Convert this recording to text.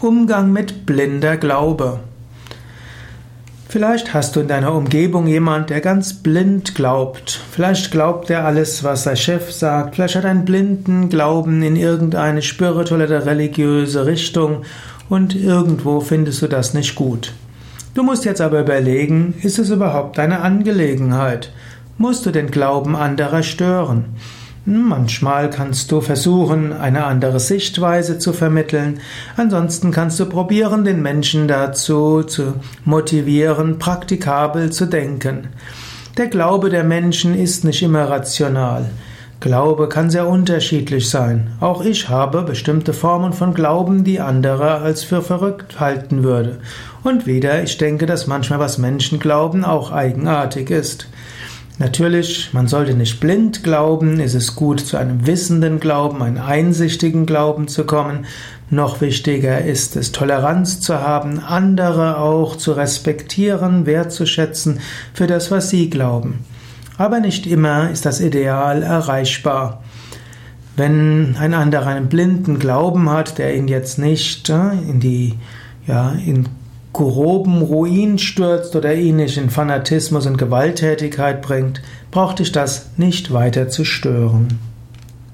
Umgang mit blinder Glaube. Vielleicht hast du in deiner Umgebung jemand, der ganz blind glaubt. Vielleicht glaubt er alles, was sein Chef sagt. Vielleicht hat er einen blinden Glauben in irgendeine spirituelle oder religiöse Richtung und irgendwo findest du das nicht gut. Du musst jetzt aber überlegen, ist es überhaupt deine Angelegenheit? Musst du den Glauben anderer stören? Manchmal kannst du versuchen, eine andere Sichtweise zu vermitteln. Ansonsten kannst du probieren, den Menschen dazu zu motivieren, praktikabel zu denken. Der Glaube der Menschen ist nicht immer rational. Glaube kann sehr unterschiedlich sein. Auch ich habe bestimmte Formen von Glauben, die andere als für verrückt halten würde. Und wieder, ich denke, dass manchmal was Menschen glauben auch eigenartig ist. Natürlich, man sollte nicht blind glauben, es ist gut, zu einem wissenden Glauben, einem einsichtigen Glauben zu kommen. Noch wichtiger ist es, Toleranz zu haben, andere auch zu respektieren, wertzuschätzen für das, was sie glauben. Aber nicht immer ist das Ideal erreichbar. Wenn ein anderer einen blinden Glauben hat, der ihn jetzt nicht äh, in die, ja, in groben Ruin stürzt oder ihn nicht in Fanatismus und Gewalttätigkeit bringt, braucht dich das nicht weiter zu stören.